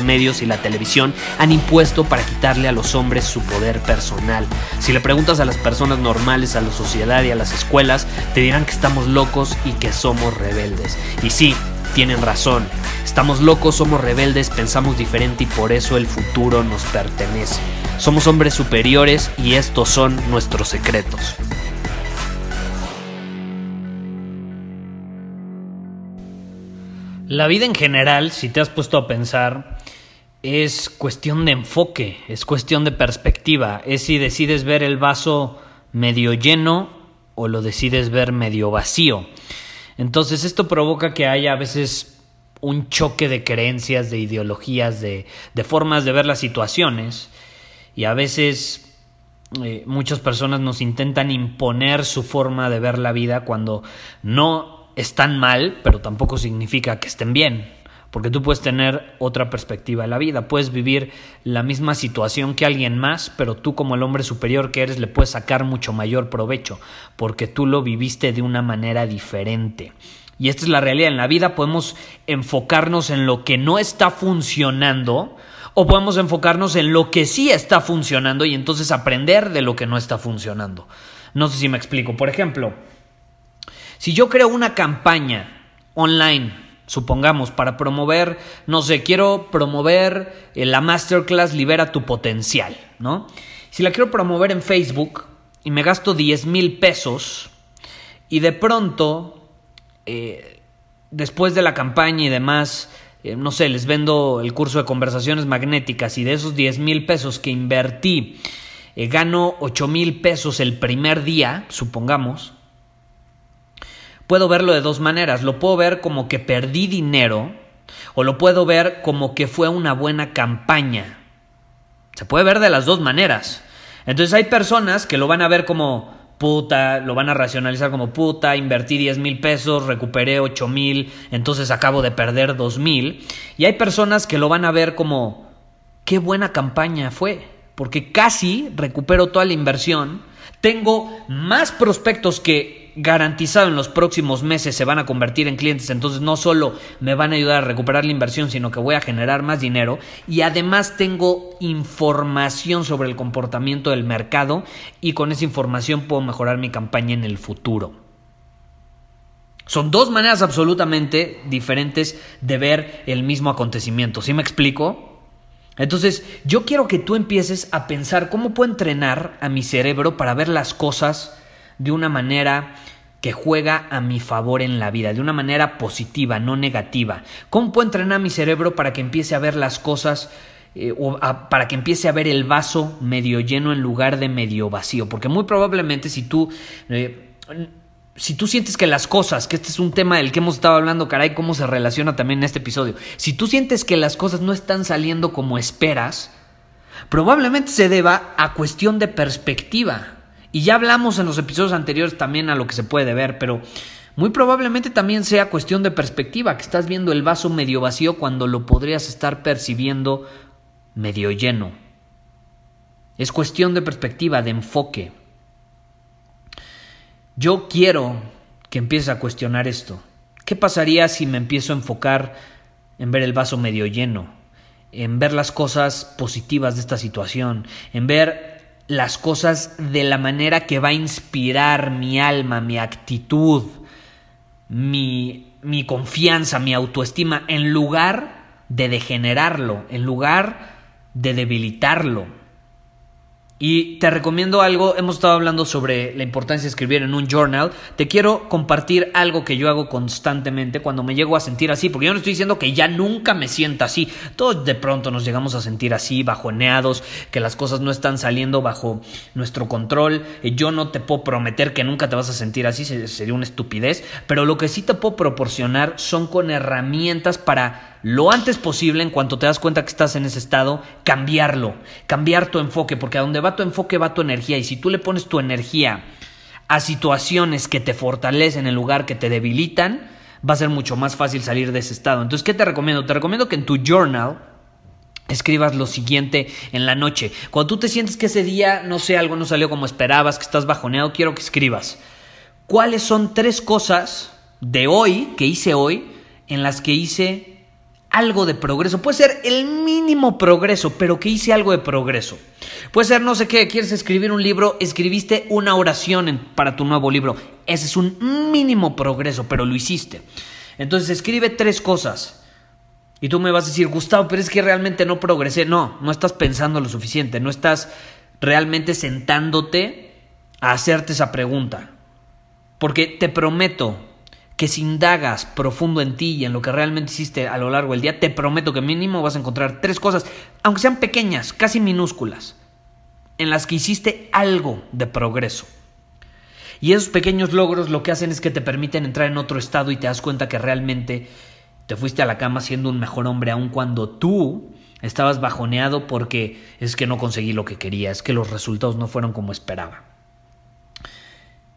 medios y la televisión han impuesto para quitarle a los hombres su poder personal. Si le preguntas a las personas normales, a la sociedad y a las escuelas, te dirán que estamos locos y que somos rebeldes. Y sí, tienen razón. Estamos locos, somos rebeldes, pensamos diferente y por eso el futuro nos pertenece. Somos hombres superiores y estos son nuestros secretos. La vida en general, si te has puesto a pensar, es cuestión de enfoque, es cuestión de perspectiva, es si decides ver el vaso medio lleno o lo decides ver medio vacío. Entonces esto provoca que haya a veces un choque de creencias, de ideologías, de, formas de ver las situaciones y a veces eh, muchas personas nos intentan imponer su forma de ver la vida cuando no están mal, pero tampoco significa que estén bien. Porque tú puedes tener otra perspectiva de la vida, puedes vivir la misma situación que alguien más, pero tú como el hombre superior que eres le puedes sacar mucho mayor provecho, porque tú lo viviste de una manera diferente. Y esta es la realidad. En la vida podemos enfocarnos en lo que no está funcionando o podemos enfocarnos en lo que sí está funcionando y entonces aprender de lo que no está funcionando. No sé si me explico. Por ejemplo, si yo creo una campaña online supongamos, para promover, no sé, quiero promover eh, la masterclass Libera tu potencial, ¿no? Si la quiero promover en Facebook y me gasto 10 mil pesos y de pronto, eh, después de la campaña y demás, eh, no sé, les vendo el curso de conversaciones magnéticas y de esos 10 mil pesos que invertí, gano 8 mil pesos el primer día, supongamos, puedo verlo de dos maneras. Lo puedo ver como que perdí dinero o lo puedo ver como que fue una buena campaña. Se puede ver de las dos maneras. Entonces hay personas que lo van a ver como puta, lo van a racionalizar como puta, invertí 10 mil pesos, recuperé 8 mil, entonces acabo de perder 2 mil. Y hay personas que lo van a ver como qué buena campaña fue, porque casi recupero toda la inversión, tengo más prospectos que garantizado en los próximos meses se van a convertir en clientes, entonces no solo me van a ayudar a recuperar la inversión, sino que voy a generar más dinero y además tengo información sobre el comportamiento del mercado y con esa información puedo mejorar mi campaña en el futuro. Son dos maneras absolutamente diferentes de ver el mismo acontecimiento. ¿Sí me explico? Entonces, yo quiero que tú empieces a pensar cómo puedo entrenar a mi cerebro para ver las cosas de una manera que juega a mi favor en la vida, de una manera positiva, no negativa. ¿Cómo puedo entrenar a mi cerebro para que empiece a ver las cosas eh, o para que empiece a ver el vaso medio lleno en lugar de medio vacío? Porque muy probablemente si tú... Eh, si tú sientes que las cosas, que este es un tema del que hemos estado hablando, caray, cómo se relaciona también en este episodio, si tú sientes que las cosas no están saliendo como esperas, probablemente se deba a cuestión de perspectiva. Y ya hablamos en los episodios anteriores también a lo que se puede ver, pero muy probablemente también sea cuestión de perspectiva, que estás viendo el vaso medio vacío cuando lo podrías estar percibiendo medio lleno. Es cuestión de perspectiva, de enfoque. Yo quiero que empieces a cuestionar esto. ¿Qué pasaría si me empiezo a enfocar en ver el vaso medio lleno? En ver las cosas positivas de esta situación, en ver las cosas de la manera que va a inspirar mi alma, mi actitud, mi, mi confianza, mi autoestima, en lugar de degenerarlo, en lugar de debilitarlo. Y te recomiendo algo, hemos estado hablando sobre la importancia de escribir en un journal. Te quiero compartir algo que yo hago constantemente cuando me llego a sentir así, porque yo no estoy diciendo que ya nunca me sienta así. Todos de pronto nos llegamos a sentir así, bajoneados, que las cosas no están saliendo bajo nuestro control. Yo no te puedo prometer que nunca te vas a sentir así, sería una estupidez, pero lo que sí te puedo proporcionar son con herramientas para lo antes posible, en cuanto te das cuenta que estás en ese estado, cambiarlo, cambiar tu enfoque, porque a donde va tu enfoque va tu energía, y si tú le pones tu energía a situaciones que te fortalecen en lugar que te debilitan, va a ser mucho más fácil salir de ese estado. Entonces, ¿qué te recomiendo? Te recomiendo que en tu journal escribas lo siguiente en la noche. Cuando tú te sientes que ese día, no sé, algo no salió como esperabas, que estás bajoneado, quiero que escribas. ¿Cuáles son tres cosas de hoy, que hice hoy, en las que hice algo de progreso. Puede ser el mínimo progreso, pero que hice algo de progreso. Puede ser, no sé qué, quieres escribir un libro, escribiste una oración para tu nuevo libro. Ese es un mínimo progreso, pero lo hiciste. Entonces escribe tres cosas. Y tú me vas a decir, Gustavo, pero es que realmente no progresé. No, no estás pensando lo suficiente, no estás realmente sentándote a hacerte esa pregunta. Porque te prometo que si indagas profundo en ti y en lo que realmente hiciste a lo largo del día, te prometo que mínimo vas a encontrar tres cosas, aunque sean pequeñas, casi minúsculas, en las que hiciste algo de progreso. Y esos pequeños logros lo que hacen es que te permiten entrar en otro estado y te das cuenta que realmente te fuiste a la cama siendo un mejor hombre, aun cuando tú estabas bajoneado porque es que no conseguí lo que quería, es que los resultados no fueron como esperaba.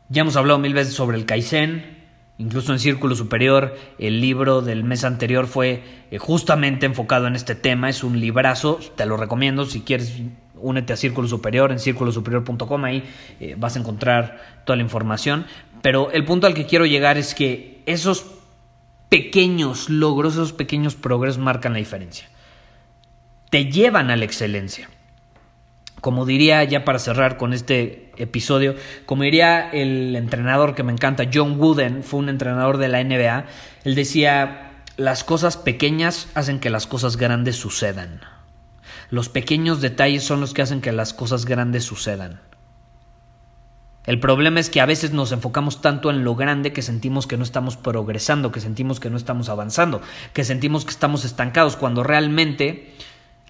Ya hemos hablado mil veces sobre el Kaizen, Incluso en Círculo Superior, el libro del mes anterior fue eh, justamente enfocado en este tema. Es un librazo, te lo recomiendo. Si quieres, únete a Círculo Superior en círculosuperior.com. Ahí eh, vas a encontrar toda la información. Pero el punto al que quiero llegar es que esos pequeños logros, esos pequeños progresos marcan la diferencia. Te llevan a la excelencia como diría ya para cerrar con este episodio, como diría el entrenador que me encanta, John Wooden, fue un entrenador de la NBA, él decía, las cosas pequeñas hacen que las cosas grandes sucedan. Los pequeños detalles son los que hacen que las cosas grandes sucedan. El problema es que a veces nos enfocamos tanto en lo grande que sentimos que no estamos progresando, que sentimos que no estamos avanzando, que sentimos que estamos estancados, cuando realmente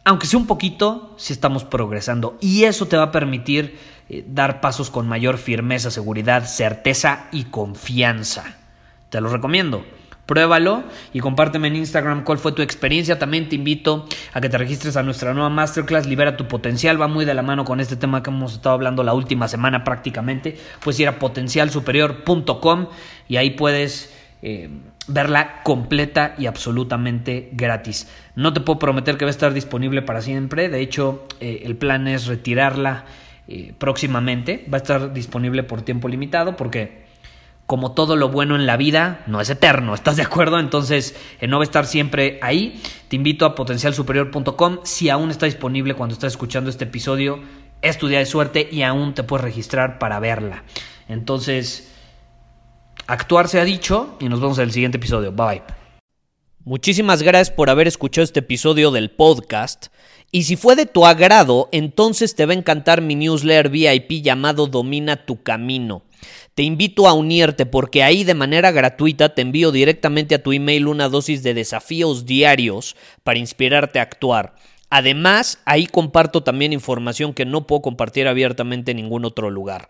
aunque sea un poquito, si estamos progresando. Y eso te va a permitir eh, dar pasos con mayor firmeza, seguridad, certeza y confianza. Te lo recomiendo. Pruébalo y compárteme en Instagram cuál fue tu experiencia. También te invito a que te registres a nuestra nueva masterclass Libera tu potencial. Va muy de la mano con este tema que hemos estado hablando la última semana prácticamente. Puedes ir a potencialsuperior.com y ahí puedes eh, verla completa y absolutamente gratis. No te puedo prometer que va a estar disponible para siempre, de hecho eh, el plan es retirarla eh, próximamente, va a estar disponible por tiempo limitado porque como todo lo bueno en la vida no es eterno, ¿estás de acuerdo? Entonces no va a estar siempre ahí. Te invito a potencialsuperior.com si aún está disponible cuando estás escuchando este episodio, es tu día de suerte y aún te puedes registrar para verla. Entonces, Actuar se ha dicho y nos vemos en el siguiente episodio. Bye. Muchísimas gracias por haber escuchado este episodio del podcast. Y si fue de tu agrado, entonces te va a encantar mi newsletter VIP llamado Domina tu Camino. Te invito a unirte porque ahí de manera gratuita te envío directamente a tu email una dosis de desafíos diarios para inspirarte a actuar. Además, ahí comparto también información que no puedo compartir abiertamente en ningún otro lugar.